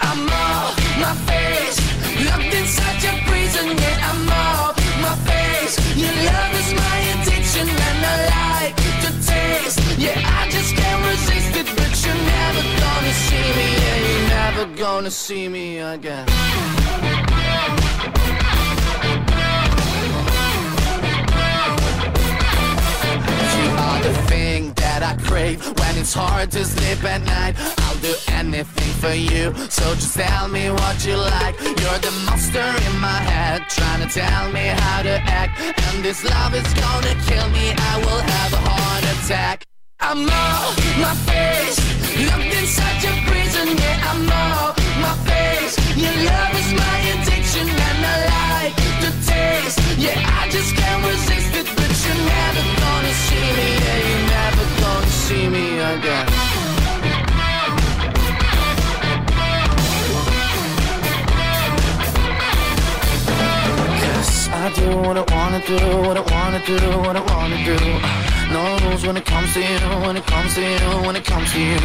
I'm off my face, locked inside your prison, yeah, I'm off my face. Your love is my addiction, and I like the taste. Yeah, I just can't resist it, but you're never gonna see me, yeah, you're never gonna see me again. You are the thing that I crave when it's hard to sleep at night. Do anything for you, so just tell me what you like. You're the monster in my head, trying to tell me how to act. And this love is gonna kill me, I will have a heart attack. I'm off my face, locked inside your prison, yeah, I'm off my face. Your love is my addiction, and I like the taste. Yeah, I just can't resist it, but you're never gonna see me, yeah, you're never gonna see me again. I do what I wanna do, what I wanna do, what I wanna do. Uh, no rules when it comes to you, when it comes to you, when it comes to you.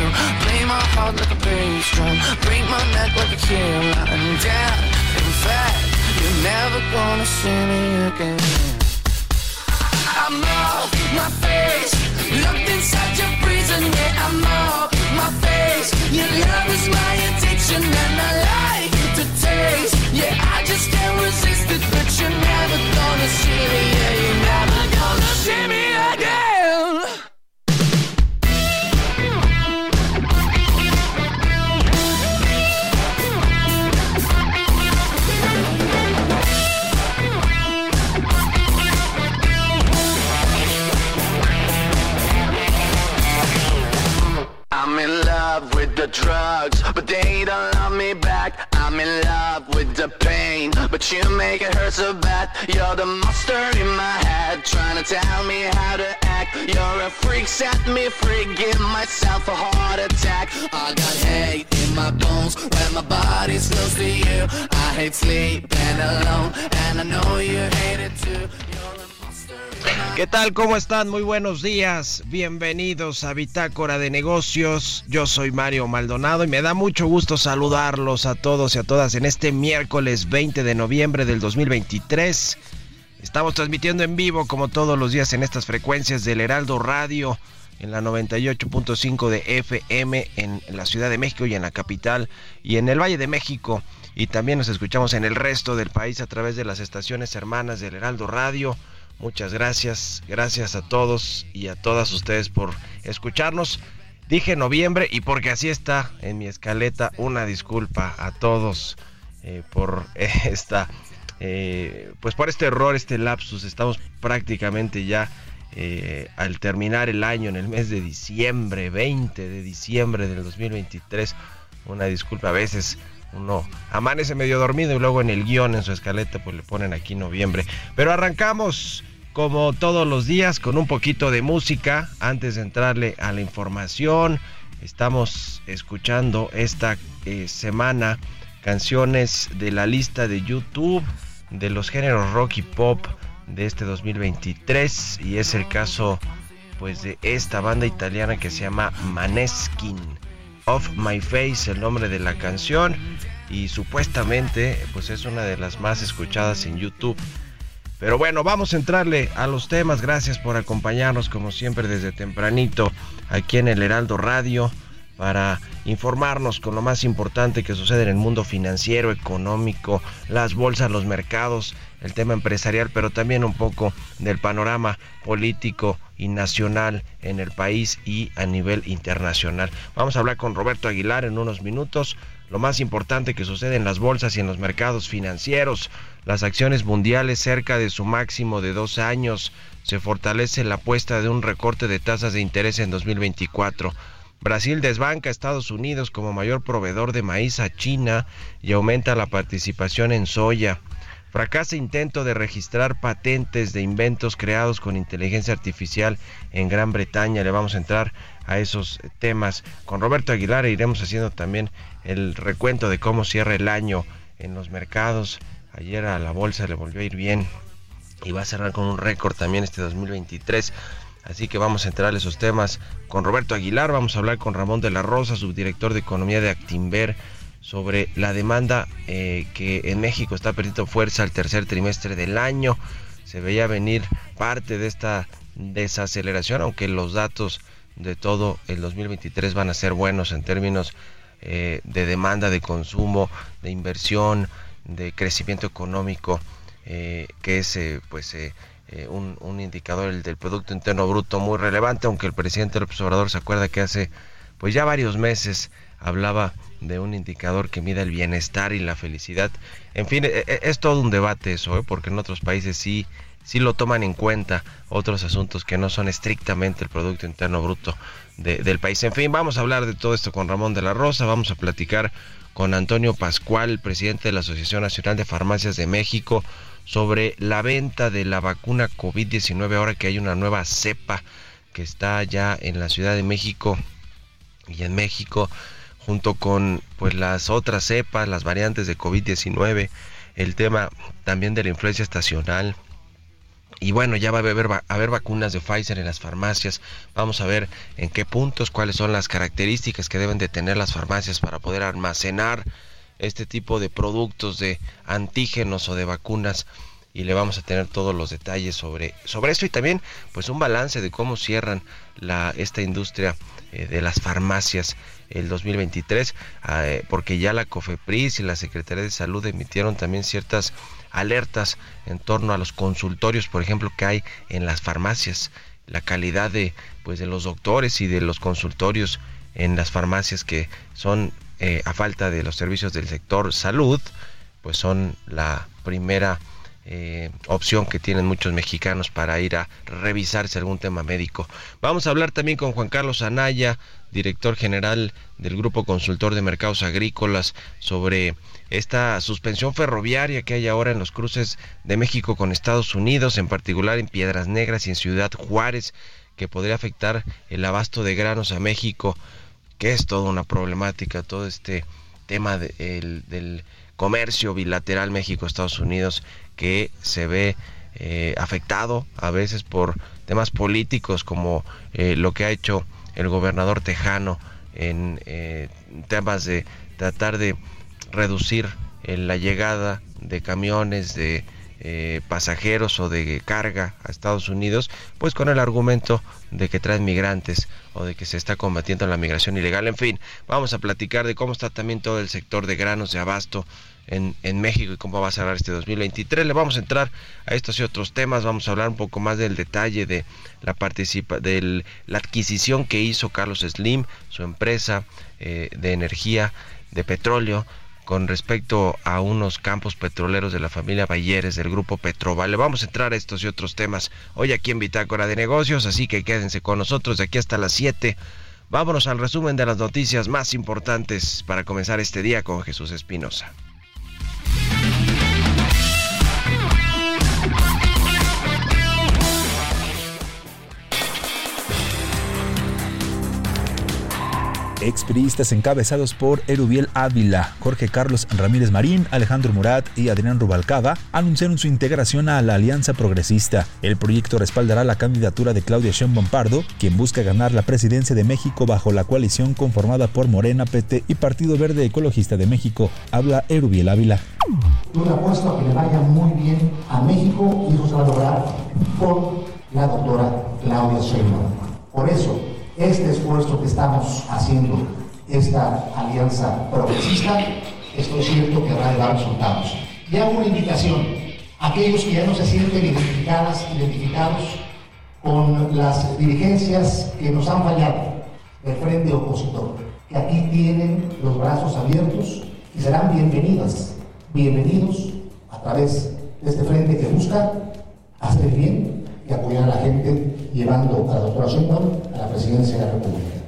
Play my heart like a bass drum, break my neck like a killer. And yeah, in fact, you're never gonna see me again. I'm off my face, locked inside your prison, yeah, I'm off my face. Your love is my addiction, and I like Yeah, I just can't resist it, but you're never gonna see me, yeah, you're never gonna see me again. The drugs, but they don't love me back. I'm in love with the pain, but you make it hurt so bad. You're the monster in my head, trying to tell me how to act. You're a freak, set me free, give myself a heart attack. I got hate in my bones when my body's close to you. I hate sleeping alone, and I know you hate it too. You're ¿Qué tal? ¿Cómo están? Muy buenos días. Bienvenidos a Bitácora de Negocios. Yo soy Mario Maldonado y me da mucho gusto saludarlos a todos y a todas en este miércoles 20 de noviembre del 2023. Estamos transmitiendo en vivo como todos los días en estas frecuencias del Heraldo Radio en la 98.5 de FM en la Ciudad de México y en la capital y en el Valle de México. Y también nos escuchamos en el resto del país a través de las estaciones hermanas del Heraldo Radio. Muchas gracias, gracias a todos y a todas ustedes por escucharnos. Dije noviembre y porque así está en mi escaleta, una disculpa a todos eh, por esta, eh, pues por este error, este lapsus. Estamos prácticamente ya eh, al terminar el año en el mes de diciembre, 20 de diciembre del 2023. Una disculpa, a veces uno amanece medio dormido y luego en el guion, en su escaleta, pues le ponen aquí noviembre. Pero arrancamos como todos los días con un poquito de música antes de entrarle a la información. Estamos escuchando esta eh, semana canciones de la lista de YouTube de los géneros rock y pop de este 2023 y es el caso pues de esta banda italiana que se llama Maneskin Off My Face el nombre de la canción y supuestamente pues es una de las más escuchadas en YouTube pero bueno, vamos a entrarle a los temas. Gracias por acompañarnos como siempre desde tempranito aquí en el Heraldo Radio para informarnos con lo más importante que sucede en el mundo financiero, económico, las bolsas, los mercados, el tema empresarial, pero también un poco del panorama político y nacional en el país y a nivel internacional. Vamos a hablar con Roberto Aguilar en unos minutos. Lo más importante que sucede en las bolsas y en los mercados financieros, las acciones mundiales cerca de su máximo de dos años, se fortalece la apuesta de un recorte de tasas de interés en 2024. Brasil desbanca a Estados Unidos como mayor proveedor de maíz a China y aumenta la participación en soya. Fracasa intento de registrar patentes de inventos creados con inteligencia artificial en Gran Bretaña. Le vamos a entrar a esos temas con Roberto Aguilar e iremos haciendo también el recuento de cómo cierra el año en los mercados. Ayer a la bolsa le volvió a ir bien y va a cerrar con un récord también este 2023. Así que vamos a entrar esos temas con Roberto Aguilar. Vamos a hablar con Ramón de la Rosa, subdirector de Economía de Actimber, sobre la demanda eh, que en México está perdiendo fuerza al tercer trimestre del año. Se veía venir parte de esta desaceleración, aunque los datos de todo el 2023 van a ser buenos en términos eh, de demanda, de consumo, de inversión, de crecimiento económico, eh, que es pues eh, un, indicador del Producto Interno Bruto muy relevante, aunque el presidente López Obrador se acuerda que hace pues ya varios meses hablaba de un indicador que mida el bienestar y la felicidad. En fin, es, todo un debate eso, ¿eh? porque en otros países sí, sí lo toman en cuenta otros asuntos que no son estrictamente el Producto Interno Bruto del país. En fin, vamos a hablar de todo esto con Ramón de la Rosa, vamos a platicar con Antonio Pascual, presidente de la Asociación Nacional de Farmacias de México, sobre la venta de la vacuna COVID-19 ahora que hay una nueva cepa que está ya en la Ciudad de México y en México junto con pues las otras cepas, las variantes de COVID-19, el tema también de la influencia estacional. Y bueno, ya va a haber, vacunas de Pfizer en las farmacias. Vamos a ver en qué puntos, cuáles son las características que deben de tener las farmacias para poder almacenar este tipo de productos de antígenos o de vacunas y le vamos a tener todos los detalles sobre, sobre eso y también pues un balance de cómo cierran la, esta industria eh, de las farmacias el 2023 ah, eh, porque ya la COFEPRIS y la Secretaría de Salud emitieron también ciertas alertas en torno a los consultorios por ejemplo que hay en las farmacias la calidad de pues de los doctores y de los consultorios en las farmacias que son eh, a falta de los servicios del sector salud, pues son la primera eh, opción que tienen muchos mexicanos para ir a revisarse algún tema médico. Vamos a hablar también con Juan Carlos Anaya, director general del Grupo Consultor de Mercados Agrícolas, sobre esta suspensión ferroviaria que hay ahora en los cruces de México con Estados Unidos, en particular en Piedras Negras y en Ciudad Juárez, que podría afectar el abasto de granos a México que es toda una problemática, todo este tema del comercio bilateral México-Estados Unidos que se ve eh, afectado a veces por temas políticos como eh, lo que ha hecho el gobernador tejano en eh, temas de tratar de reducir la llegada de camiones de eh, pasajeros o de carga a Estados Unidos, pues con el argumento de que traen migrantes o de que se está combatiendo la migración ilegal. En fin, vamos a platicar de cómo está también todo el sector de granos de abasto en, en, México y cómo va a cerrar este 2023. Le vamos a entrar a estos y otros temas, vamos a hablar un poco más del detalle de la participa de la adquisición que hizo Carlos Slim, su empresa eh, de energía, de petróleo, con respecto a unos campos petroleros de la familia Bayeres del grupo Petrovale. Vamos a entrar a estos y otros temas hoy aquí en Bitácora de Negocios, así que quédense con nosotros de aquí hasta las 7. Vámonos al resumen de las noticias más importantes para comenzar este día con Jesús Espinosa. Expriistas encabezados por Erubiel Ávila, Jorge Carlos Ramírez Marín, Alejandro Murat y Adrián Rubalcaba anunciaron su integración a la Alianza Progresista. El proyecto respaldará la candidatura de Claudia Sheinbaum Pardo, quien busca ganar la presidencia de México bajo la coalición conformada por Morena, PT y Partido Verde Ecologista de México. Habla Erubiel Ávila. Yo le apuesto a que le vaya muy bien a México y eso va a lograr con la doctora Claudia Sheinbaum. Por eso, este esfuerzo que estamos haciendo, esta alianza progresista, estoy cierto que va a dar resultados. Y hago una invitación a aquellos que ya no se sienten identificadas, identificados con las dirigencias que nos han fallado del frente opositor, que aquí tienen los brazos abiertos y serán bienvenidas, bienvenidos a través de este frente que busca hacer bien y apoyar a la gente llevando a la doctora Sheinbaum a la presidencia de la República.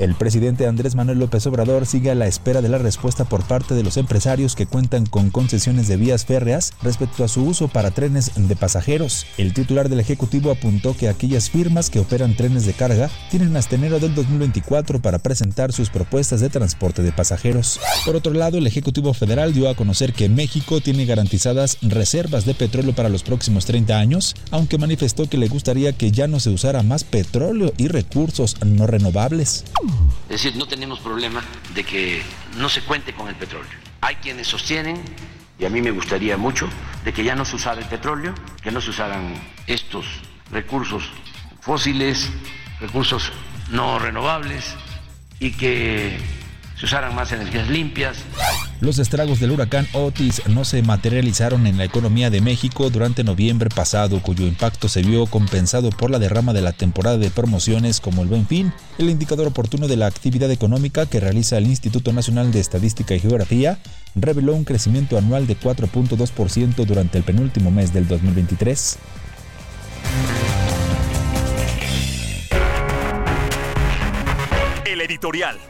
El presidente Andrés Manuel López Obrador sigue a la espera de la respuesta por parte de los empresarios que cuentan con concesiones de vías férreas respecto a su uso para trenes de pasajeros. El titular del Ejecutivo apuntó que aquellas firmas que operan trenes de carga tienen hasta enero del 2024 para presentar sus propuestas de transporte de pasajeros. Por otro lado, el Ejecutivo Federal dio a conocer que México tiene garantizadas reservas de petróleo para los próximos 30 años, aunque manifestó que le gustaría que ya no se usara más petróleo y recursos no renovables. Es decir, no tenemos problema de que no se cuente con el petróleo. Hay quienes sostienen, y a mí me gustaría mucho, de que ya no se usara el petróleo, que no se usaran estos recursos fósiles, recursos no renovables, y que se usaran más energías limpias. Los estragos del huracán Otis no se materializaron en la economía de México durante noviembre pasado, cuyo impacto se vio compensado por la derrama de la temporada de promociones como el Buen Fin, el indicador oportuno de la actividad económica que realiza el Instituto Nacional de Estadística y Geografía, reveló un crecimiento anual de 4.2% durante el penúltimo mes del 2023. El editorial.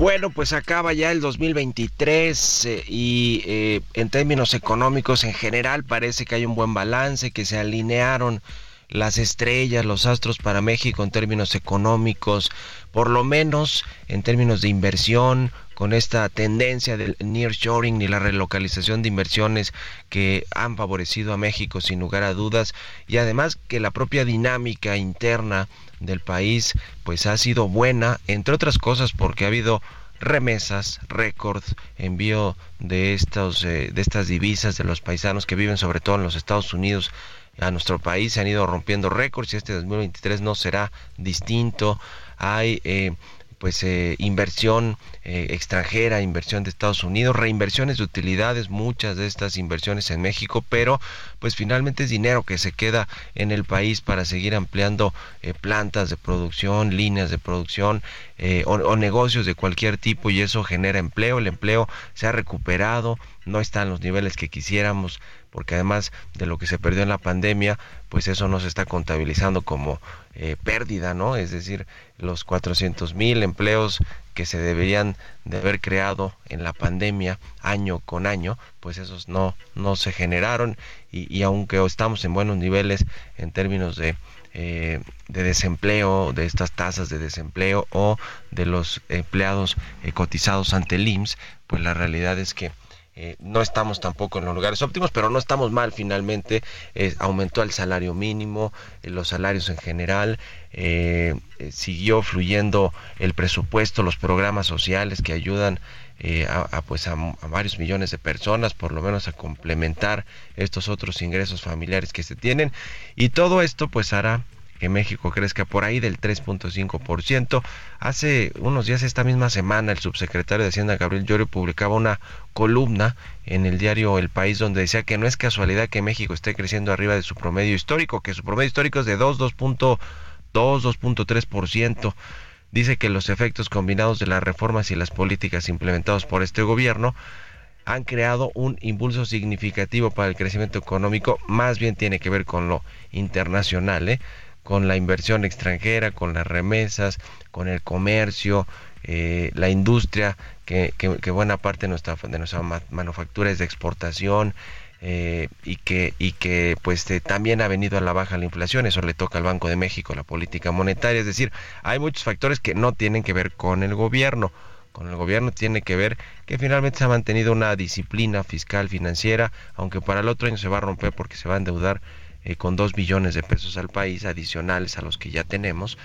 Bueno, pues acaba ya el 2023 eh, y eh, en términos económicos en general parece que hay un buen balance, que se alinearon las estrellas, los astros para México en términos económicos, por lo menos en términos de inversión, con esta tendencia del nearshoring y la relocalización de inversiones que han favorecido a México sin lugar a dudas y además que la propia dinámica interna del país pues ha sido buena entre otras cosas porque ha habido remesas, récord, envío de estos eh, de estas divisas de los paisanos que viven sobre todo en los Estados Unidos a nuestro país se han ido rompiendo récords y este 2023 no será distinto. Hay eh, pues eh, inversión eh, extranjera, inversión de Estados Unidos, reinversiones de utilidades, muchas de estas inversiones en México, pero pues finalmente es dinero que se queda en el país para seguir ampliando eh, plantas de producción, líneas de producción o, o negocios de cualquier tipo y eso genera empleo, el empleo se ha recuperado, no está en los niveles que quisiéramos, porque además de lo que se perdió en la pandemia, pues eso no se está contabilizando como eh, pérdida, ¿no? Es decir, los 400 mil empleos que se deberían de haber creado en la pandemia año con año, pues esos no, no se generaron y, y aunque estamos en buenos niveles en términos de, eh, de desempleo, de estas tasas de desempleo o de los empleados eh, cotizados ante el IMSS, pues la realidad es que eh, no estamos tampoco en los lugares óptimos, pero no estamos mal finalmente. Eh, aumentó el salario mínimo, eh, los salarios en general, siguió fluyendo el presupuesto, los programas sociales que ayudan a, pues a, varios millones de personas, por lo menos a complementar estos otros ingresos familiares que se tienen. Y todo esto pues hará que México crezca por ahí del 3.5%. Hace unos días, esta misma semana, el subsecretario de Hacienda, Gabriel Llorio, publicaba una columna en el diario El País donde decía que no es casualidad que México esté creciendo arriba de su promedio histórico, que su promedio histórico es de 2, 2.2, 2.3%. Dice que los efectos combinados de las reformas y las políticas implementadas por este gobierno han creado un impulso significativo para el crecimiento económico, más bien tiene que ver con lo internacional, ¿eh? Con la inversión extranjera, con las remesas, con el comercio, eh, la industria, que, buena parte de nuestra, de nuestra manufactura es de exportación, eh, y que y que pues eh, también ha venido a la baja la inflación. Eso le toca al Banco de México la política monetaria. Es decir hay muchos factores que no tienen que ver con el gobierno. Con el gobierno tiene que ver que finalmente se ha mantenido una disciplina fiscal financiera aunque para el otro año se va a romper porque se va a endeudar eh, con dos billones de pesos al país adicionales a los que ya tenemos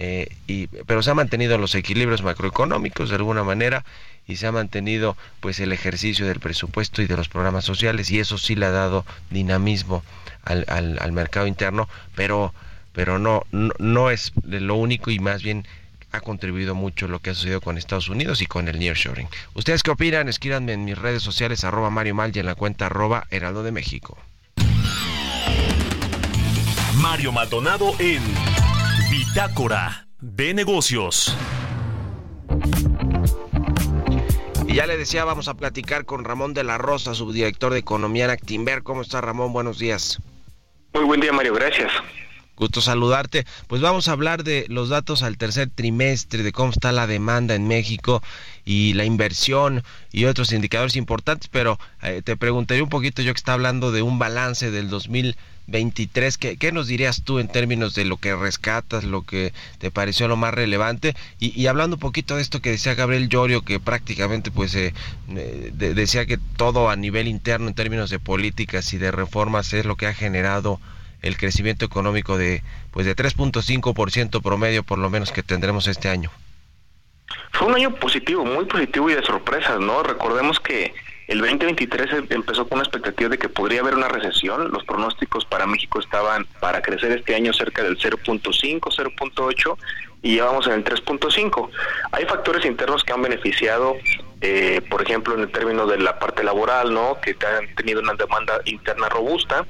eh, y, pero se han mantenido los equilibrios macroeconómicos de alguna manera y se ha mantenido pues el ejercicio del presupuesto y de los programas sociales y eso sí le ha dado dinamismo al, al, mercado interno, pero, pero no, no, no es lo único y más bien ha contribuido mucho lo que ha sucedido con Estados Unidos y con el nearshoring. ¿Ustedes qué opinan? Escríbanme en mis redes sociales, arroba Mario Mal y en la cuenta arroba Heraldo de México. Mario Maldonado en Bitácora de Negocios. Y ya le decía, vamos a platicar con Ramón de la Rosa, subdirector de Economía en Actimber. ¿Cómo está Ramón? Buenos días. Muy buen día, Mario. Gracias. Gusto saludarte. Pues vamos a hablar de los datos al tercer trimestre, de cómo está la demanda en México y la inversión y otros indicadores importantes, pero eh, te preguntaría un poquito, yo que está hablando de un balance del 2023, ¿qué, ¿qué, nos dirías tú en términos de lo que rescatas, lo que te pareció lo más relevante? Y, hablando un poquito de esto que decía Gabriel Llorio, que prácticamente pues eh, decía que todo a nivel interno en términos de políticas y de reformas es lo que ha generado el crecimiento económico de pues de 3.5% promedio por lo menos que tendremos este año. Fue un año positivo, muy positivo y de sorpresas, ¿no? Recordemos que el 2023 em, empezó con una expectativa de que podría haber una recesión. Los pronósticos para México estaban para crecer este año cerca del 0.5, 0.8 y ya vamos en el 3.5. Hay factores internos que han beneficiado, eh, por ejemplo, en el término de la parte laboral, ¿no? Que han tenido una demanda interna robusta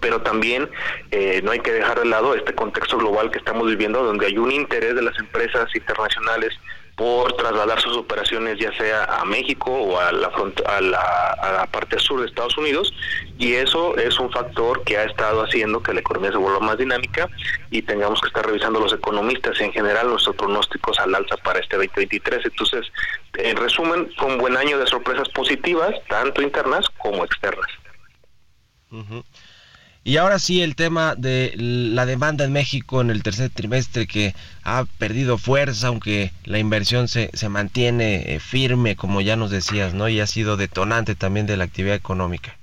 pero también eh, no hay que dejar de lado este contexto global que estamos viviendo, donde hay un interés de las empresas internacionales por trasladar sus operaciones ya sea a México o a la, a la, a la parte sur de Estados Unidos y eso es un factor que ha estado haciendo que la economía se vuelva más dinámica y tengamos que estar revisando los economistas en general nuestros pronósticos al alza para este 2023. Entonces, en resumen, fue un buen año de sorpresas positivas, tanto internas como externas. Y ahora sí, el tema de la demanda en México en el tercer trimestre que ha perdido fuerza, aunque la inversión se, se mantiene eh, firme, como ya nos decías, ¿no? Y ha sido detonante también de la actividad económica.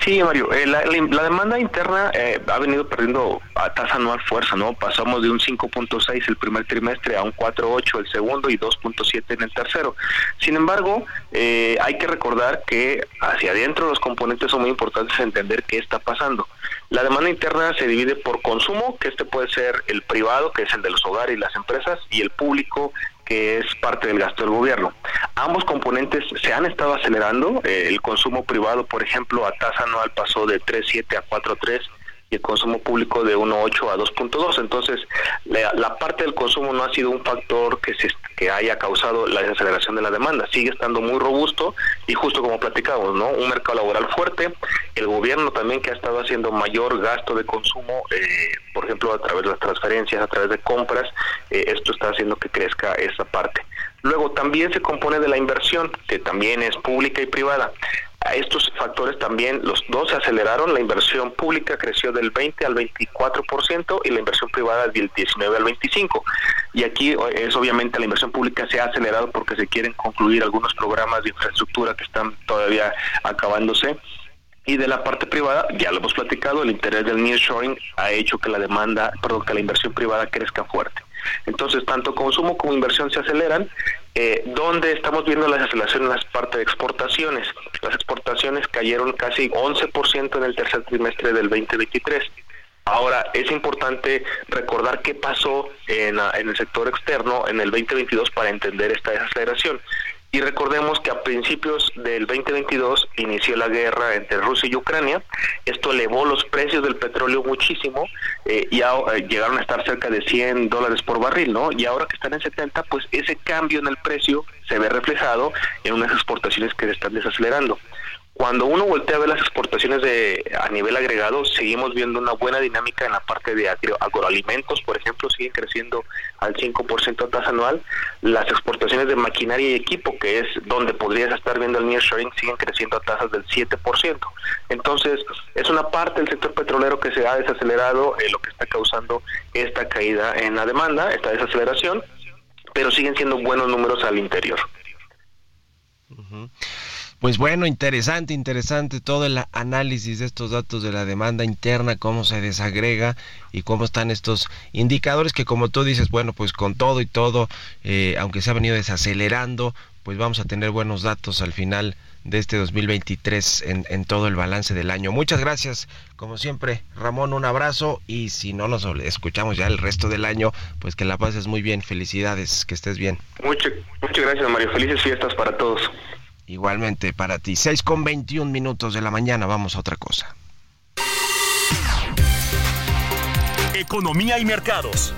Sí, Mario, eh, la, demanda interna eh, ha venido perdiendo a tasa anual fuerza, ¿no? Pasamos de un 5.6 el primer trimestre a un 4.8 el segundo y 2.7 en el tercero. Sin embargo, eh, hay que recordar que hacia adentro los componentes son muy importantes entender qué está pasando. La demanda interna se divide por consumo, que este puede ser el privado, que es el de los hogares y las empresas, y el público, que es parte del gasto del gobierno. Ambos componentes se han estado acelerando. Eh, el consumo privado, por ejemplo, a tasa anual pasó de 3.7 a 4.3 y el consumo público de 1.8 a 2.2. Entonces, la, parte del consumo no ha sido un factor que, se, que haya causado la desaceleración de la demanda. Sigue estando muy robusto y justo como platicamos, ¿no? Un mercado laboral fuerte, el gobierno también que ha estado haciendo mayor gasto de consumo, eh, por ejemplo, a través de las transferencias, a través de compras, eh, esto está haciendo que crezca esa parte. Luego también se compone de la inversión, que también es pública y privada. A estos factores también los dos se aceleraron, la inversión pública creció del 20 al 24% y la inversión privada del 19 al 25. Y aquí es obviamente la inversión pública se ha acelerado porque se quieren concluir algunos programas de infraestructura que están todavía acabándose. Y de la parte privada, ya lo hemos platicado, el interés del nearshoring ha hecho que la demanda, perdón, que la inversión privada crezca fuerte. Entonces, tanto consumo como inversión se aceleran eh, donde estamos viendo la desaceleración en la parte de exportaciones. Las exportaciones cayeron casi 11% en el tercer trimestre del 2023. Ahora, es importante recordar qué pasó en, el sector externo en el 2022 para entender esta desaceleración. Y recordemos que a principios del 2022 inició la guerra entre Rusia y Ucrania. Esto elevó los precios del petróleo muchísimo eh, y eh, llegaron a estar cerca de 100 dólares por barril, ¿no? Y ahora que están en 70, pues ese cambio en el precio se ve reflejado en unas exportaciones que se están desacelerando. Cuando uno voltea a ver las exportaciones de a nivel agregado, seguimos viendo una buena dinámica en la parte de agroalimentos, por ejemplo, siguen creciendo al 5% a tasa anual. Las exportaciones de maquinaria y equipo, que es donde podrías estar viendo el nearshoring, siguen creciendo a tasas del 7%. Entonces, es una parte del sector petrolero que se ha desacelerado, eh, lo que está causando esta caída en la demanda, esta desaceleración, pero siguen siendo buenos números al interior. Pues bueno, interesante, interesante todo el análisis de estos datos de la demanda interna, cómo se desagrega y cómo están estos indicadores que como tú dices, bueno, pues con todo y todo, eh, aunque se ha venido desacelerando, pues vamos a tener buenos datos al final de este 2023 en, en, todo el balance del año. Muchas gracias, como siempre, Ramón, un abrazo y si no nos escuchamos ya el resto del año, pues que la pases muy bien, felicidades, que estés bien. Muchas, muchas gracias, Mario, felices fiestas para todos. Igualmente para ti, 6 con 21 minutos de la mañana, vamos a otra cosa. Economía y mercados.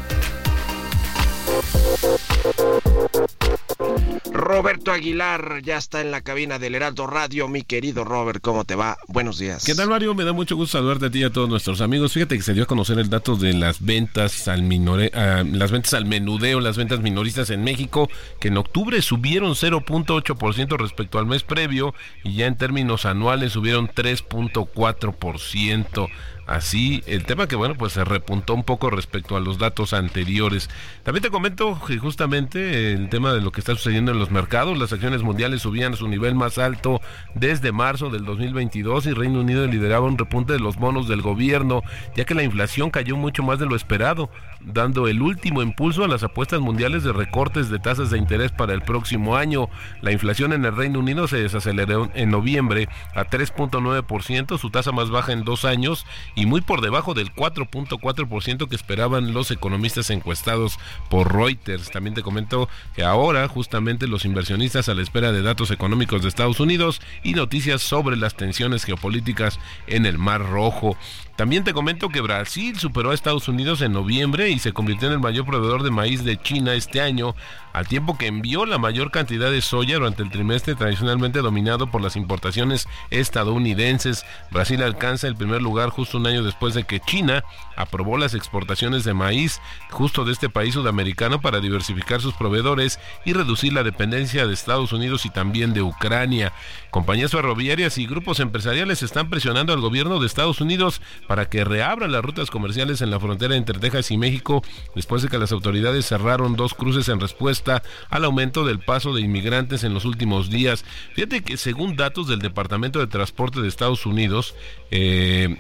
Roberto Aguilar ya está en la cabina del Heraldo Radio. Mi querido Robert, ¿cómo te va? Buenos días. ¿Qué tal, Mario? Me da mucho gusto saludarte a ti y a todos nuestros amigos. Fíjate que se dio a conocer el dato de las ventas al minore, las ventas al menudeo, las ventas minoristas en México, que en octubre subieron 0.8% respecto al mes previo y ya en términos anuales subieron 3.4%. Así, el tema que bueno, pues se repuntó un poco respecto a los datos anteriores. También te comento que justamente el tema de lo que está sucediendo en los mercados, las acciones mundiales subían a su nivel más alto desde marzo del 2022 y Reino Unido lideraba un repunte de los bonos del gobierno, ya que la inflación cayó mucho más de lo esperado, dando el último impulso a las apuestas mundiales de recortes de tasas de interés para el próximo año. La inflación en el Reino Unido se desaceleró en noviembre a 3.9%, su tasa más baja en dos años y muy por debajo del 4.4% que esperaban los economistas encuestados por Reuters. También te comento que ahora justamente los inversionistas a la espera de datos económicos de Estados Unidos y noticias sobre las tensiones geopolíticas en el Mar Rojo. También te comento que Brasil superó a Estados Unidos en noviembre y se convirtió en el mayor proveedor de maíz de China este año, al tiempo que envió la mayor cantidad de soya durante el trimestre tradicionalmente dominado por las importaciones estadounidenses. Brasil alcanza el primer lugar justo un año después de que China aprobó las exportaciones de maíz justo de este país sudamericano para diversificar sus proveedores y reducir la dependencia de Estados Unidos y también de Ucrania. Compañías ferroviarias y grupos empresariales están presionando al gobierno de Estados Unidos para que reabran las rutas comerciales en la frontera entre Texas y México después de que las autoridades cerraron dos cruces en respuesta al aumento del paso de inmigrantes en los últimos días. Fíjate que según datos del Departamento de Transporte de Estados Unidos, eh,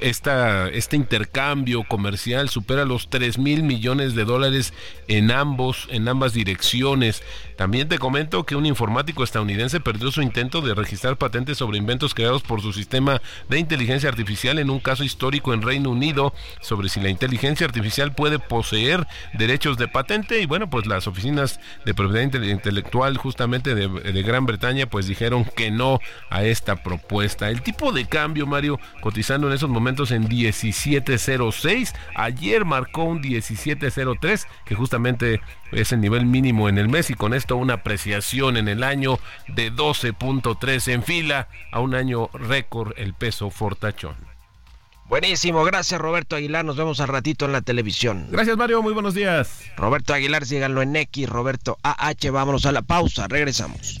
esta, este intercambio comercial supera los 3 mil millones de dólares en ambos, en ambas direcciones. También te comento que un informático estadounidense perdió su intento de registrar patentes sobre inventos creados por su sistema de inteligencia artificial en un caso histórico en Reino Unido sobre si la inteligencia artificial puede poseer derechos de patente y bueno, pues las oficinas de propiedad intelectual justamente de, Gran Bretaña pues dijeron que no a esta propuesta. El tipo de cambio, Mario, cotizando en esos momentos en 17.06, ayer marcó un 17.03 que justamente es el nivel mínimo en el mes y con esto una apreciación en el año de 12.3 en fila a un año récord el peso fortachón. Buenísimo, gracias Roberto Aguilar, nos vemos al ratito en la televisión. Gracias Mario, muy buenos días. Roberto Aguilar, síganlo en X, Roberto AH, vámonos a la pausa, regresamos.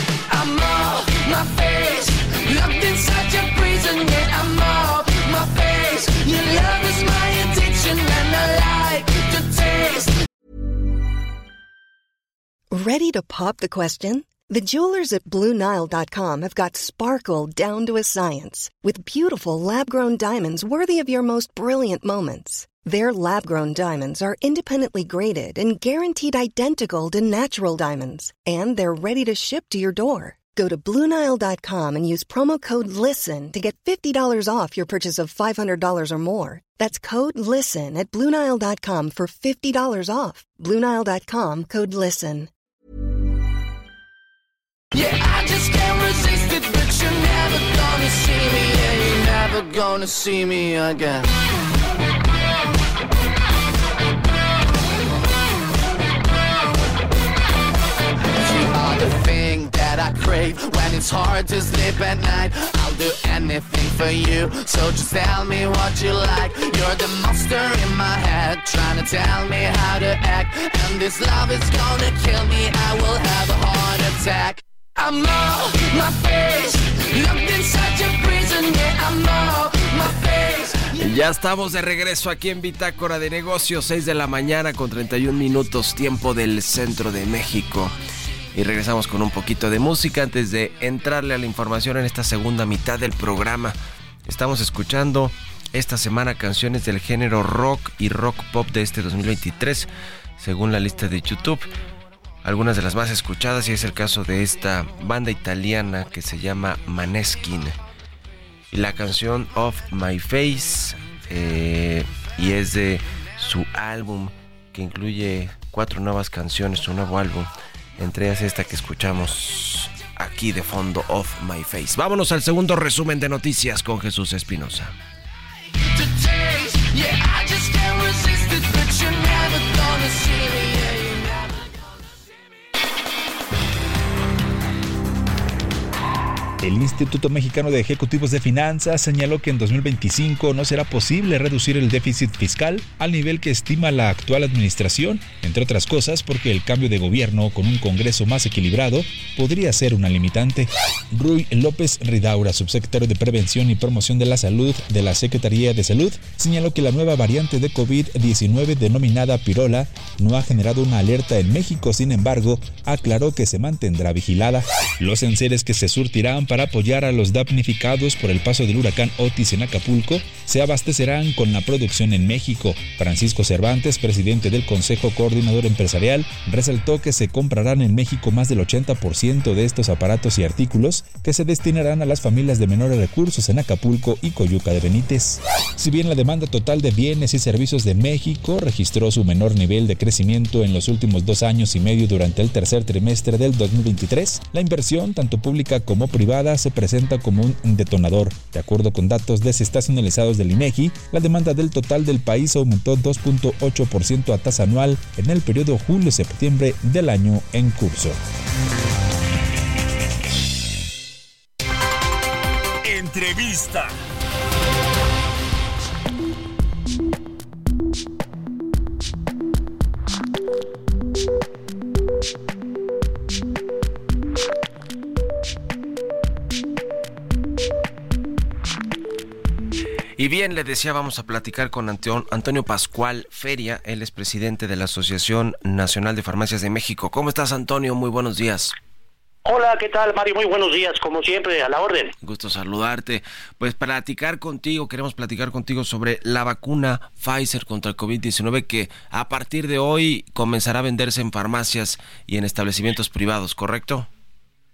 I'm off my face Locked in such a prison I'm off my face Your love is my addiction And I like to taste Ready to pop the question? The jewelers at BlueNile.com have got sparkle down to a science with beautiful lab grown diamonds worthy of your most brilliant moments. Their lab grown diamonds are independently graded and guaranteed identical to natural diamonds, and they're ready to ship to your door. Go to Bluenile.com and use promo code LISTEN to get $50 off your purchase of $500 or more. That's code LISTEN at Bluenile.com for $50 off. Bluenile.com code LISTEN. Yeah, I just can't resist it, but you're never gonna see me, yeah, you're never gonna see me again. I crave when it's hard to sleep at night. I'll do anything for you, so just tell me what you like. You're the monster in my head, trying to tell me how to act. And this love is gonna kill me, I will have a heart attack. I'm all my face, locked in such a prison, yeah, I'm all my face. Ya estamos de regreso aquí en Bitácora de Negocios, 6 de la mañana con 31 minutos tiempo del centro de México. Y regresamos con un poquito de música antes de entrarle a la información en esta segunda mitad del programa. Estamos escuchando esta semana canciones del género rock y rock pop de este 2023, según la lista de YouTube. Algunas de las más escuchadas y es el caso de esta banda italiana que se llama Maneskin. Y la canción Of My Face eh, y es de su álbum que incluye cuatro nuevas canciones, su nuevo álbum. Entre ellas esta que escuchamos aquí de fondo, Of My Face. Vámonos al segundo resumen de noticias con Jesús Espinosa. El Instituto Mexicano de Ejecutivos de Finanzas señaló que en 2025 no será posible reducir el déficit fiscal al nivel que estima la actual administración, entre otras cosas porque el cambio de gobierno con un Congreso más equilibrado podría ser una limitante. Rui López Ridaura, subsecretario de Prevención y Promoción de la Salud de la Secretaría de Salud, señaló que la nueva variante de COVID-19 denominada Pirola no ha generado una alerta en México, sin embargo, aclaró que se mantendrá vigilada. Los enseres que se surtirán para apoyar a los damnificados por el paso del huracán Otis en Acapulco se abastecerán con la producción en México. Francisco Cervantes, presidente del Consejo Coordinador Empresarial, resaltó que se comprarán en México más del 80% de estos aparatos y artículos que se destinarán a las familias de menores recursos en Acapulco y Coyuca de Benítez. Si bien la demanda total de bienes y servicios de México registró su menor nivel de crecimiento en los últimos dos años y medio durante el tercer trimestre del 2023, la inversión, tanto pública como privada, se presenta como un detonador. De acuerdo con datos desestacionalizados del INEGI, la demanda del total del país aumentó 2.8% a tasa anual en el periodo julio-septiembre del año en curso. Entrevista. Bien, le decía, vamos a platicar con Antonio Pascual Feria, él es presidente de la Asociación Nacional de Farmacias de México. ¿Cómo estás, Antonio? Muy buenos días. Hola, ¿qué tal, Mario? Muy buenos días, como siempre, a la orden. Gusto saludarte. Pues platicar contigo, queremos platicar contigo sobre la vacuna Pfizer contra el COVID-19 que a partir de hoy comenzará a venderse en farmacias y en establecimientos privados, ¿correcto?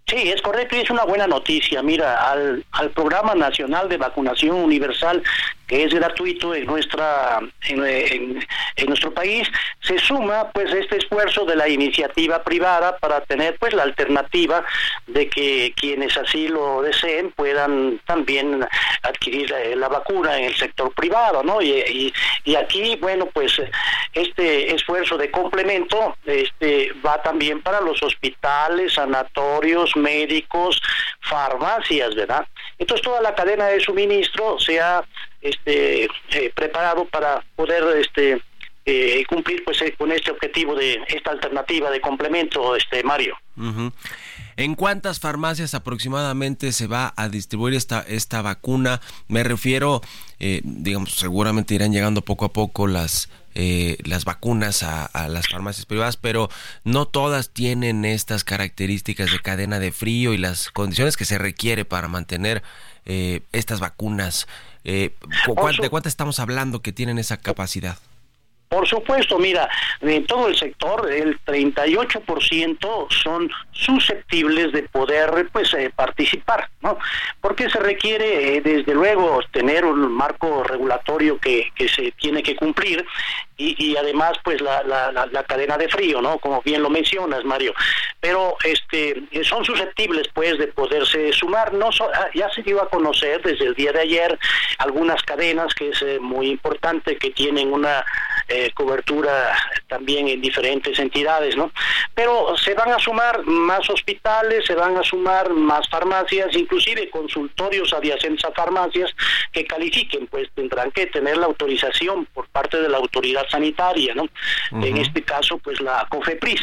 Sí, es correcto y es una buena noticia. Mira, al, al Programa Nacional de Vacunación Universal, que es gratuito en nuestra en, nuestro país, se suma pues este esfuerzo de la iniciativa privada para tener pues la alternativa de que quienes así lo deseen puedan también adquirir eh, la vacuna en el sector privado, ¿no? Y, y, aquí, bueno, pues este esfuerzo de complemento este va también para los hospitales, sanatorios, médicos, farmacias, ¿verdad? Entonces toda la cadena de suministro se ha este, eh, preparado para poder este eh, cumplir pues eh, con este objetivo de esta alternativa de complemento, este Mario. ¿En cuántas farmacias aproximadamente se va a distribuir esta, esta vacuna? Me refiero eh, digamos, seguramente irán llegando poco a poco las las vacunas a, las farmacias privadas, pero no todas tienen estas características de cadena de frío y las condiciones que se requiere para mantener eh, estas vacunas. Eh, ¿De cuánto estamos hablando que tienen esa capacidad? Por supuesto, mira, en todo el sector el 38% son susceptibles de poder pues eh, participar, ¿no? Porque se requiere eh, desde luego tener un marco regulatorio que, se tiene que cumplir y, además pues la, la, la, cadena de frío, ¿no? Como bien lo mencionas, Mario. Pero este son susceptibles pues de poderse sumar, no ah, ya se dio a conocer desde el día de ayer algunas cadenas que es eh, muy importante que tienen una eh, cobertura también en diferentes entidades, ¿no? Pero se van a sumar más hospitales, se van a sumar más farmacias, inclusive consultorios adyacentes a farmacias que califiquen, pues tendrán que tener la autorización por parte de la autoridad sanitaria, ¿no? En este caso, pues la COFEPRIS.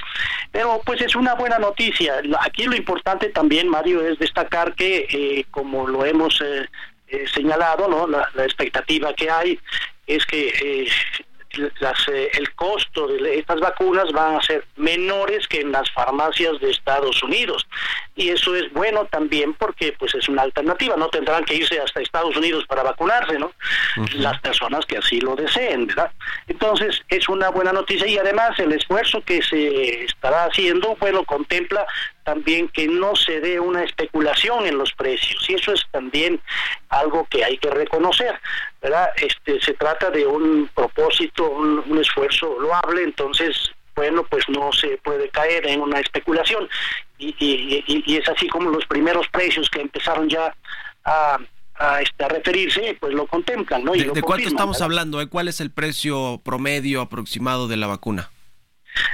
Pero pues es una buena noticia. Aquí lo importante también, Mario, es destacar que, eh, como lo hemos eh, eh, señalado, ¿no? La, la, expectativa que hay es que las, eh, el costo de estas vacunas van a ser menores que en las farmacias de Estados Unidos. Y eso es bueno también porque pues es una alternativa. No tendrán que irse hasta Estados Unidos para vacunarse no las personas que así lo deseen verdad entonces es una buena noticia y además el esfuerzo que se estará haciendo bueno contempla también que no se dé una especulación en los precios y eso es también algo que hay que reconocer verdad este se trata de un propósito un, esfuerzo loable entonces bueno pues no se puede caer en una especulación y, y, es así como los primeros precios que empezaron ya a, a, este, referirse, pues lo contemplan, ¿no? ¿De, cuánto estamos hablando? Eh? ¿Cuál es el precio promedio aproximado de la vacuna?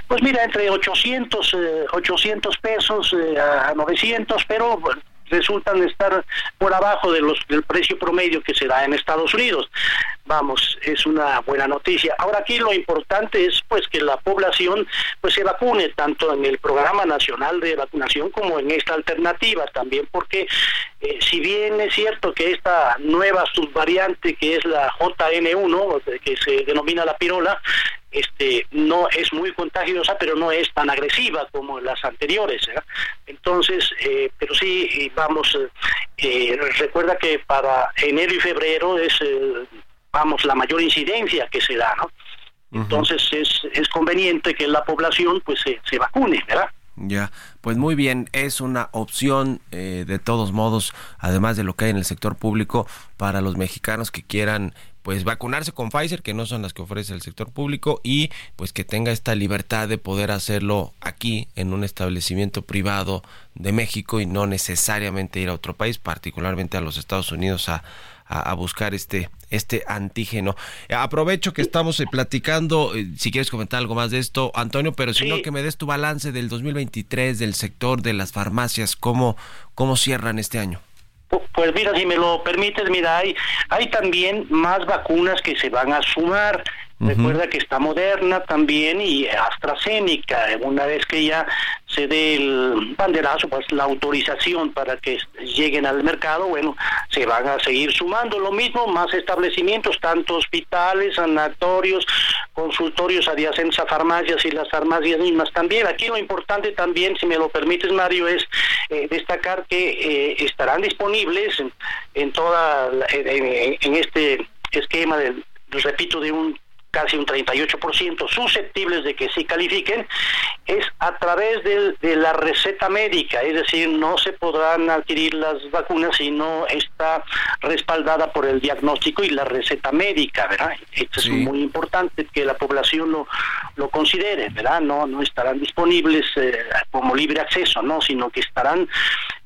Pues mira, entre 800, 800 eh, pesos eh, a 900, pero resultan estar por abajo del precio promedio que se da en Estados Unidos. Vamos, es una buena noticia. Ahora aquí lo importante es pues que la población pues se vacune tanto en el programa nacional de vacunación como en esta alternativa también porque eh, si bien es cierto que esta nueva subvariante que es la JN1 que se denomina la pirola este no es muy contagiosa pero no es tan agresiva como las anteriores ¿eh? entonces eh, pero sí eh, vamos recuerda que para enero y febrero es vamos la mayor incidencia que se da no entonces es, es conveniente que la población pues se, se vacune verdad ya, pues muy bien, es una opción de todos modos, además de lo que hay en el sector público, para los mexicanos que quieran pues vacunarse con Pfizer, que no son las que ofrece el sector público, y pues que tenga esta libertad de poder hacerlo aquí en un establecimiento privado de México y no necesariamente ir a otro país, particularmente a los Estados Unidos a, a, buscar este este antígeno. Aprovecho que estamos eh, platicando, eh, si quieres comentar algo más de esto, Antonio, pero si no, que me des tu balance del 2023 del sector de las farmacias, cómo, cómo cierran este año. Pues mira, si me lo permites, mira, hay, hay también más vacunas que se van a sumar. Recuerda que está Moderna también y AstraZeneca. Una vez que ya se dé el banderazo, pues la autorización para que lleguen al mercado, bueno, se van a seguir sumando. Lo mismo, más establecimientos, tanto hospitales, sanatorios, consultorios adyacentes a farmacias y las farmacias mismas también. Aquí lo importante también, si me lo permites, Mario, es eh, destacar que eh, estarán disponibles en, toda en, en este esquema del repito de un casi un 38% susceptibles de que sí califiquen, es a través de, de, la receta médica, es decir, no se podrán adquirir las vacunas si no está respaldada por el diagnóstico y la receta médica, ¿verdad? Esto es muy importante que la población lo, lo considere, ¿verdad? No, no estarán disponibles eh, como libre acceso, ¿no? Sino que estarán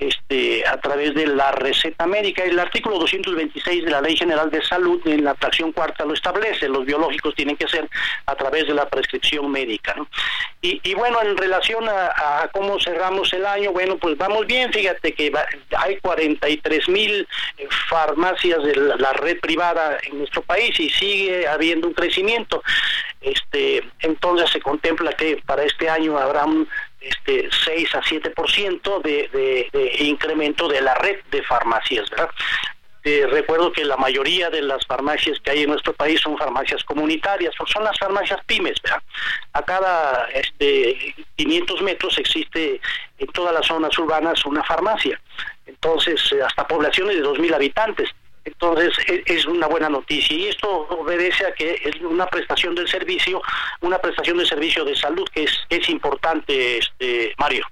este, a través de la receta médica. El artículo 226 de la Ley General de Salud en la fracción cuarta lo establece, los biológicos tienen que ser a través de la prescripción médica. Y, bueno, en relación a, cómo cerramos el año, bueno, pues vamos bien, fíjate que hay 43 mil eh, farmacias de la, red privada en nuestro país y sigue habiendo un crecimiento. Este, entonces se contempla que para este año habrá un este 6 a 7% de, de, incremento de la red de farmacias, ¿verdad? Este, recuerdo que la mayoría de las farmacias que hay en nuestro país son farmacias comunitarias, son las farmacias pymes. ¿verdad? A cada este, 500 metros existe en todas las zonas urbanas una farmacia. Entonces, eh, hasta poblaciones de 2.000 habitantes. Entonces e, es una buena noticia y esto obedece a que es una prestación del servicio, una prestación de servicio de salud que es, es importante, este Mario.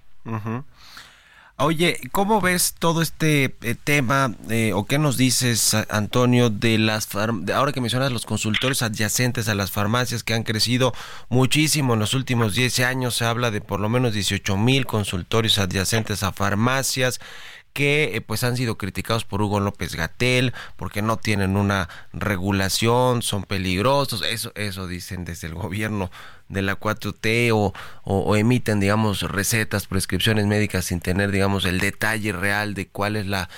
Oye, ¿cómo ves todo este eh, tema eh, o qué nos dices, Antonio, de las de ahora que mencionas los consultorios adyacentes a las farmacias que han crecido muchísimo en los últimos 10 años? Se habla de por lo menos 18 mil consultorios adyacentes a farmacias que eh, pues han sido criticados por Hugo López Gatel porque no tienen una regulación, son peligrosos, eso eso dicen desde el gobierno de la 4T o, o, emiten, digamos, recetas, prescripciones médicas sin tener, digamos, el detalle real de cuál es la,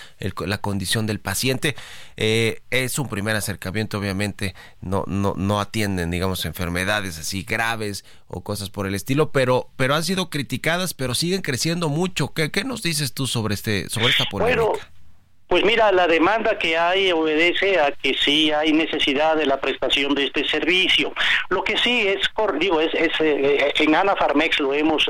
la condición del paciente. Eh, es un primer acercamiento, obviamente, no, no, no atienden, digamos, enfermedades así graves o cosas por el estilo, pero, pero han sido criticadas, pero siguen creciendo mucho. ¿Qué, qué nos dices tú sobre, este, sobre esta polémica? Pues mira, la demanda que hay obedece a que sí hay necesidad de la prestación de este servicio. Lo que sí es, digo, es, es eh, en Anafarmex lo hemos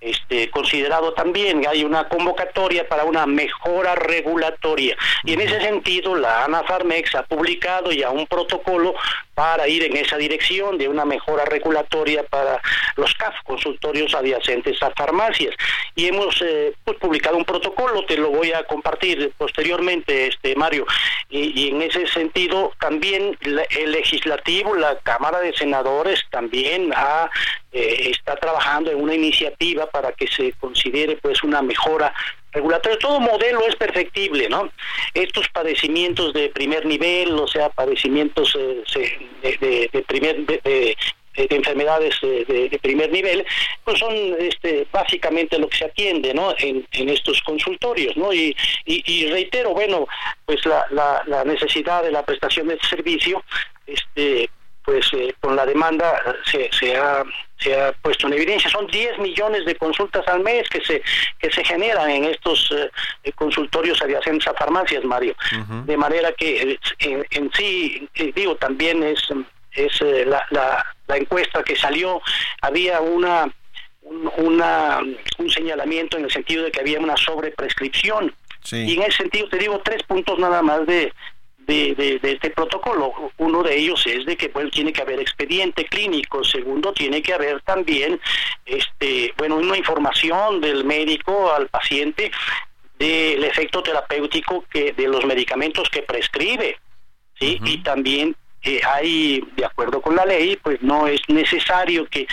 este, considerado también. Hay una convocatoria para una mejora regulatoria. Y en ese sentido, la ANAFARMEX ha publicado ya un protocolo para ir en esa dirección de una mejora regulatoria para los CAF, consultorios adyacentes a farmacias. Y hemos eh, pues, publicado un protocolo, te lo voy a compartir posteriormente, este Mario. Y, en ese sentido, también el legislativo, la Cámara de Senadores, también ha, eh, está trabajando en una iniciativa para que se considere pues una mejora regulatoria. Todo modelo es perfectible, ¿no? Estos padecimientos de primer nivel, o sea, padecimientos eh, de, primer de, enfermedades de, primer nivel, pues son este, básicamente lo que se atiende ¿no? en, estos consultorios. ¿no? Y, y, reitero, bueno, pues la, la, la, necesidad de la prestación de servicio, este, pues eh, con la demanda se, se ha se ha puesto en evidencia. Son 10 millones de consultas al mes que se que se generan en estos eh, eh, consultorios adyacentes a farmacias, Mario. De manera que eh, en, sí, digo, también es, es la, la, encuesta que salió, había una un, una, un señalamiento en el sentido de que había una sobreprescripción. Y en ese sentido te digo tres puntos nada más de, de, este protocolo. Uno de ellos es de que pues, tiene que haber expediente clínico. Segundo, tiene que haber también este, bueno, una información del médico al paciente del efecto terapéutico que de los medicamentos que prescribe. ¿sí? Y también hay, de acuerdo con la ley, pues no es necesario que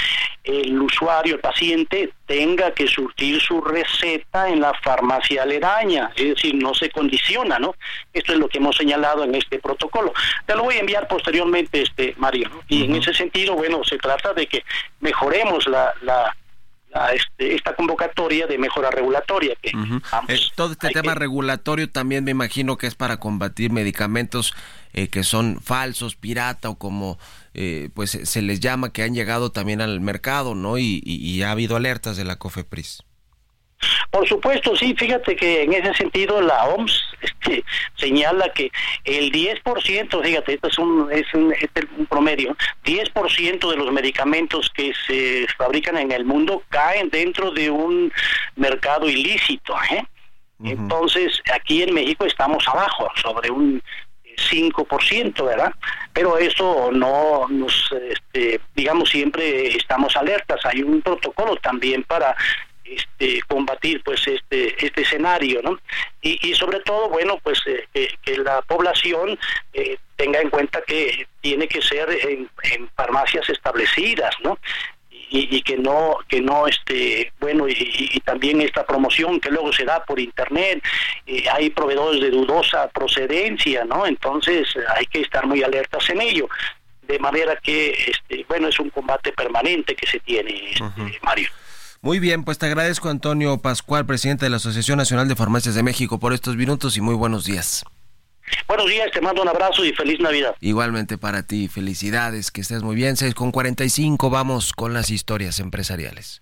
el usuario, el paciente, tenga que surtir su receta en la farmacia aledaña, es decir, no se condiciona, ¿no? Esto es lo que hemos señalado en este protocolo. Te lo voy a enviar posteriormente, este Mario, y en ese sentido, bueno, se trata de que mejoremos la, la este, esta convocatoria de mejora regulatoria. Que, eh, todo este tema regulatorio también me imagino que es para combatir medicamentos eh, que son falsos, pirata o como eh, pues se les llama que han llegado también al mercado, ¿no? Y, y ha habido alertas de la COFEPRIS. Por supuesto, sí, fíjate que en ese sentido la OMS este, señala que el 10%, fíjate, esto es un, es un, es un promedio, 10% de los medicamentos que se fabrican en el mundo caen dentro de un mercado ilícito. ¿eh? Entonces, aquí en México estamos abajo, sobre un 5%, ¿verdad? Pero eso no nos, este, digamos, siempre estamos alertas. Hay un protocolo también para este, combatir pues este este escenario no y, sobre todo bueno pues eh, que, la población eh, tenga en cuenta que tiene que ser en, farmacias establecidas no y, que no que no este bueno y, también esta promoción que luego se da por internet eh, hay proveedores de dudosa procedencia no entonces hay que estar muy alertas en ello. De manera que este bueno es un combate permanente que se tiene este, Mario muy bien, pues te agradezco Antonio Pascual, presidente de la Asociación Nacional de Farmacias de México, por estos minutos y muy buenos días. Buenos días, te mando un abrazo y feliz Navidad. Igualmente para ti, felicidades, que estés muy bien. 6 con 45, vamos con las historias empresariales.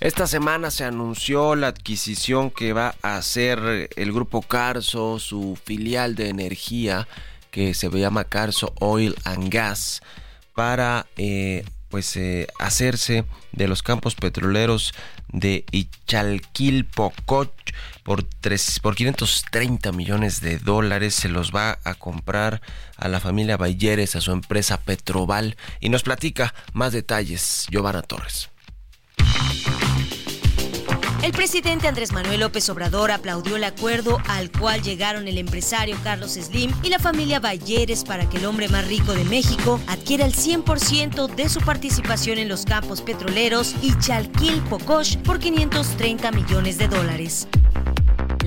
Esta semana se anunció la adquisición que va a hacer el grupo Carso, su filial de energía que se llama Carso Oil and Gas, para eh, pues eh, hacerse de los campos petroleros de Ichalquilpococh por, por 530 millones de dólares. Se los va a comprar a la familia Bayeres, a su empresa Petroval. Y nos platica más detalles Giovanna Torres. El presidente Andrés Manuel López Obrador aplaudió el acuerdo al cual llegaron el empresario Carlos Slim y la familia Balleres para que el hombre más rico de México adquiera el 100% de su participación en los campos petroleros y Chalquil Pocosh por 530 millones de dólares.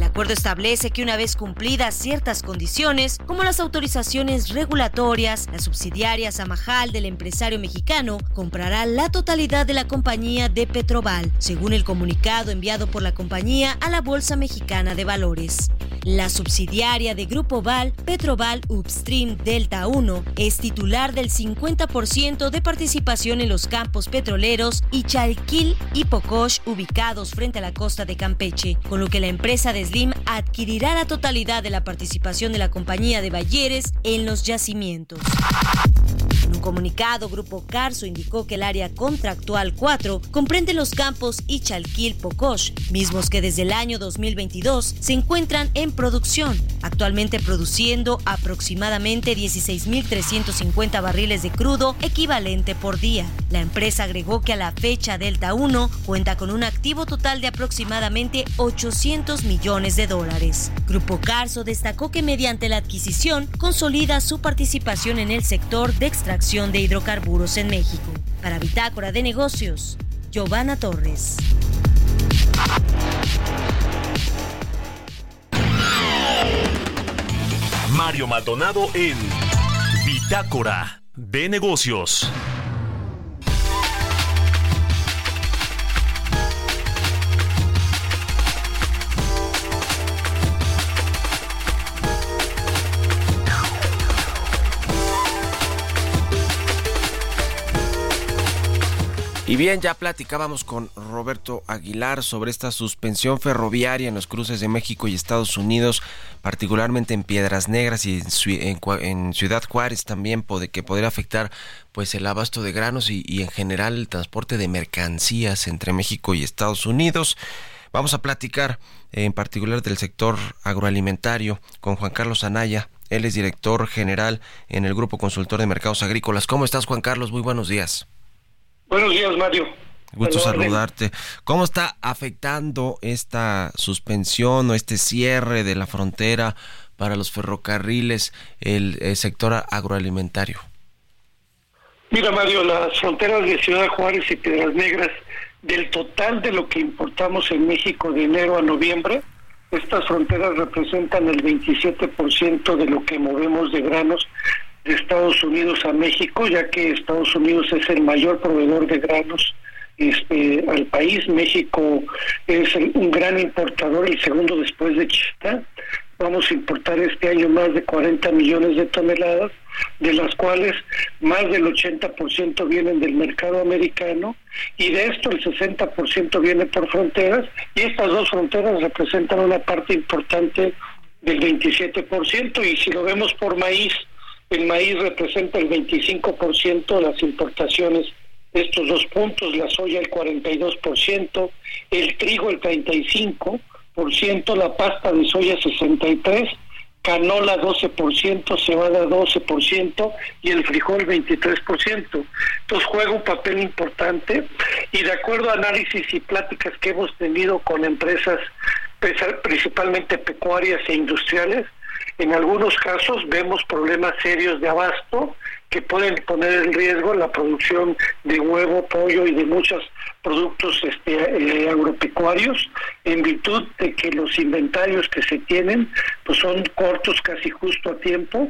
El acuerdo establece que una vez cumplidas ciertas condiciones, como las autorizaciones regulatorias, la subsidiaria Samajal del empresario mexicano comprará la totalidad de la compañía de Petroval, según el comunicado enviado por la compañía a la Bolsa Mexicana de Valores. La subsidiaria de Grupo Val, Petroval Upstream Delta 1, es titular del 50% de participación en los campos petroleros y Chalquil y Pocosh ubicados frente a la costa de Campeche, con lo que la empresa de Slim adquirirá la totalidad de la participación de la compañía de Balleres en los yacimientos. Comunicado, Grupo Carso indicó que el área contractual 4 comprende los campos Ichalquil Pocosh, mismos que desde el año 2022 se encuentran en producción, actualmente produciendo aproximadamente 16.350 barriles de crudo equivalente por día. La empresa agregó que a la fecha Delta 1 cuenta con un activo total de aproximadamente 800 millones de dólares. Grupo Carso destacó que mediante la adquisición consolida su participación en el sector de extracción de hidrocarburos en México. Para Bitácora de Negocios, Giovanna Torres. Mario Maldonado en Bitácora de Negocios. Y bien, ya platicábamos con Roberto Aguilar sobre esta suspensión ferroviaria en los cruces de México y Estados Unidos, particularmente en Piedras Negras y en, Ciudad Juárez también, que podría afectar pues el abasto de granos y, y en general el transporte de mercancías entre México y Estados Unidos. Vamos a platicar en particular del sector agroalimentario con Juan Carlos Anaya. Él es director general en el Grupo Consultor de Mercados Agrícolas. ¿Cómo estás, Juan Carlos? Muy buenos días. Buenos días, Mario. Gusto saludarte. ¿Cómo está afectando esta suspensión o este cierre de la frontera para los ferrocarriles el, sector agroalimentario? Mira, Mario, las fronteras de Ciudad Juárez y Piedras Negras, del total de lo que importamos en México de enero a noviembre, estas fronteras representan el 27% de lo que movemos de granos de Estados Unidos a México, ya que Estados Unidos es el mayor proveedor de granos este, al país. México es un gran importador, el segundo después de China. Vamos a importar este año más de 40 millones de toneladas, de las cuales más del 80% vienen del mercado americano y de esto el 60% viene por fronteras y estas dos fronteras representan una parte importante del 27% y si lo vemos por maíz, el maíz representa el 25% de las importaciones estos dos puntos, la soya el 42%, el trigo el 35%, la pasta de soya 63%, canola 12%, cebada 12% y el frijol 23%. Entonces juega un papel importante y de acuerdo a análisis y pláticas que hemos tenido con empresas principalmente pecuarias e industriales, en algunos casos vemos problemas serios de abasto que pueden poner en riesgo la producción de huevo, pollo y de muchos productos este, eh, agropecuarios en virtud de que los inventarios que se tienen pues son cortos casi justo a tiempo,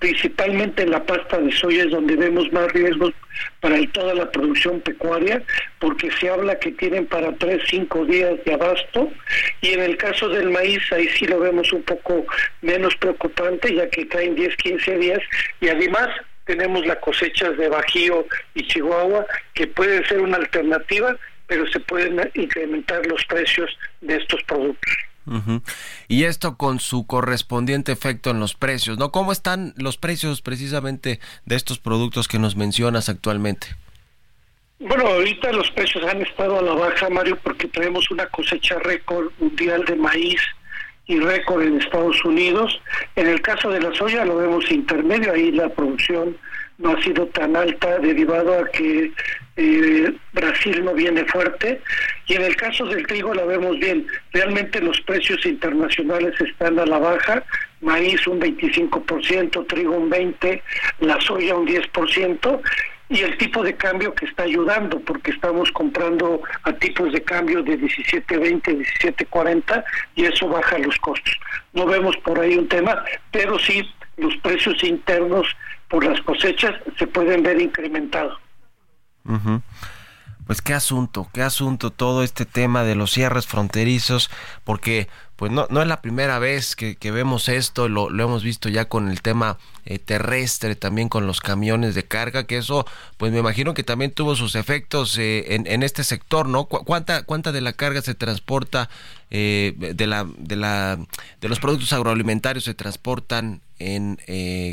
principalmente en la pasta de soya es donde vemos más riesgos para toda la producción pecuaria, porque se habla que tienen para 3, 5 días de abasto, y en el caso del maíz ahí sí lo vemos un poco menos preocupante, ya que traen 10, 15 días, y además tenemos las cosechas de Bajío y Chihuahua, que pueden ser una alternativa, pero se pueden incrementar los precios de estos productos. Y esto con su correspondiente efecto en los precios, ¿no? ¿Cómo están los precios precisamente de estos productos que nos mencionas actualmente? Bueno, ahorita los precios han estado a la baja, Mario, porque tenemos una cosecha récord mundial de maíz y récord en Estados Unidos. En el caso de la soya lo vemos intermedio, ahí la producción no ha sido tan alta derivado a que eh, Brasil no viene fuerte y en el caso del trigo la vemos bien. Realmente los precios internacionales están a la baja, maíz un 25%, trigo un 20%, la soya un 10% y el tipo de cambio que está ayudando porque estamos comprando a tipos de cambio de 17.20, 17.40 y eso baja los costos. No vemos por ahí un tema, pero sí los precios internos por las cosechas se pueden ver incrementados. Pues qué asunto, qué asunto todo este tema de los cierres fronterizos, porque pues no, no es la primera vez que, vemos esto, lo, lo, hemos visto ya con el tema eh, terrestre, también con los camiones de carga, que eso pues me imagino que también tuvo sus efectos eh, en, en, este sector, ¿no? ¿Cuánta, ¿Cuánta de la carga se transporta, eh, de, la, de, la, de los productos agroalimentarios se transportan en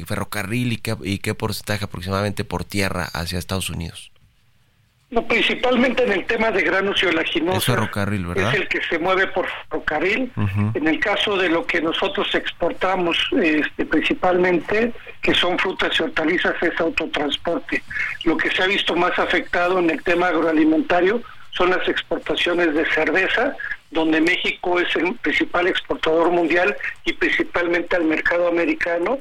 ferrocarril y qué, y qué porcentaje aproximadamente por tierra hacia Estados Unidos? No, principalmente en el tema de granos y oleaginosos. Es el que se mueve por ferrocarril. En el caso de lo que nosotros exportamos, este, principalmente, que son frutas y hortalizas, es autotransporte. Lo que se ha visto más afectado en el tema agroalimentario son las exportaciones de cerveza, donde México es el principal exportador mundial y principalmente al mercado americano.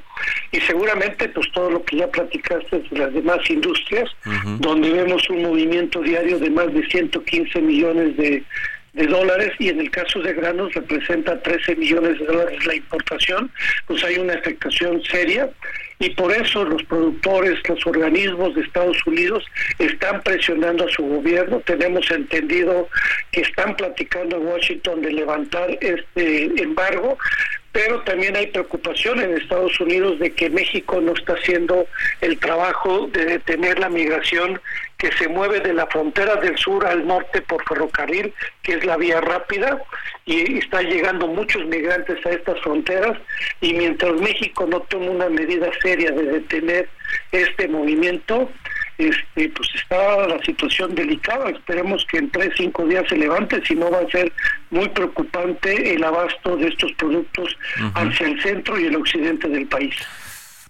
Y seguramente pues todo lo que ya platicaste de las demás industrias donde vemos un movimiento diario de más de 115 millones de, de dólares y en el caso de granos representa 13 millones de dólares la importación, pues hay una afectación seria y por eso los productores, los organismos de Estados Unidos están presionando a su gobierno. Tenemos entendido que están platicando en Washington de levantar este embargo, pero también hay preocupación en Estados Unidos de que México no está haciendo el trabajo de detener la migración que se mueve de la frontera del sur al norte por ferrocarril, que es la vía rápida, y está llegando muchos migrantes a estas fronteras, y mientras México no toma una medida seria de detener este movimiento, este, pues está la situación delicada. Esperemos que en tres, cinco días se levante, si no va a ser muy preocupante el abasto de estos productos hacia el centro y el occidente del país.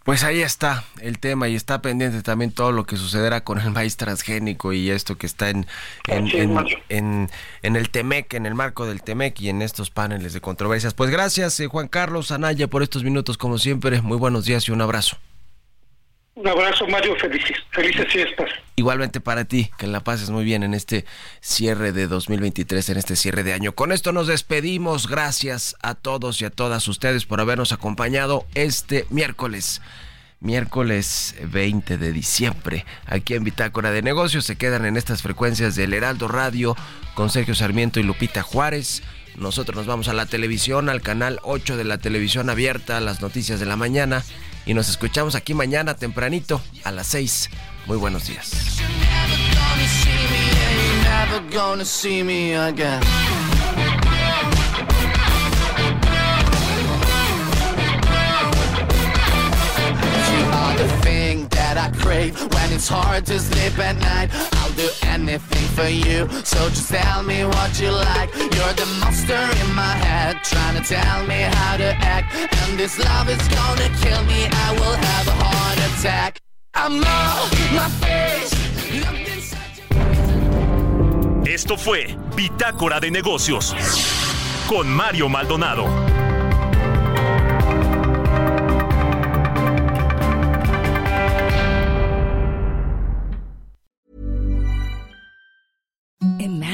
Pues ahí está el tema y está pendiente también todo lo que sucederá con el maíz transgénico y esto que está en, en, en, el TEMEC, en el marco del TEMEC y en estos paneles de controversias. Pues gracias eh, Juan Carlos Anaya por estos minutos como siempre. Muy buenos días y un abrazo. Un abrazo, Mario. Felices, felices fiestas. Igualmente para ti, que la pases muy bien en este cierre de 2023, en este cierre de año. Con esto nos despedimos. Gracias a todos y a todas ustedes por habernos acompañado este miércoles. Miércoles 20 de diciembre, aquí en Bitácora de Negocios, se quedan en estas frecuencias del Heraldo Radio con Sergio Sarmiento y Lupita Juárez. Nosotros nos vamos a la televisión, al canal 8 de la televisión abierta, las noticias de la mañana y nos escuchamos aquí mañana tempranito a las 6. Muy buenos días. Do anything for you, so just tell me what you like. You're the monster in my head, trying to tell me how to act. And this love is gonna kill me, I will have a heart attack. I'm not my face. Esto fue Bitácora de Negocios con Mario Maldonado.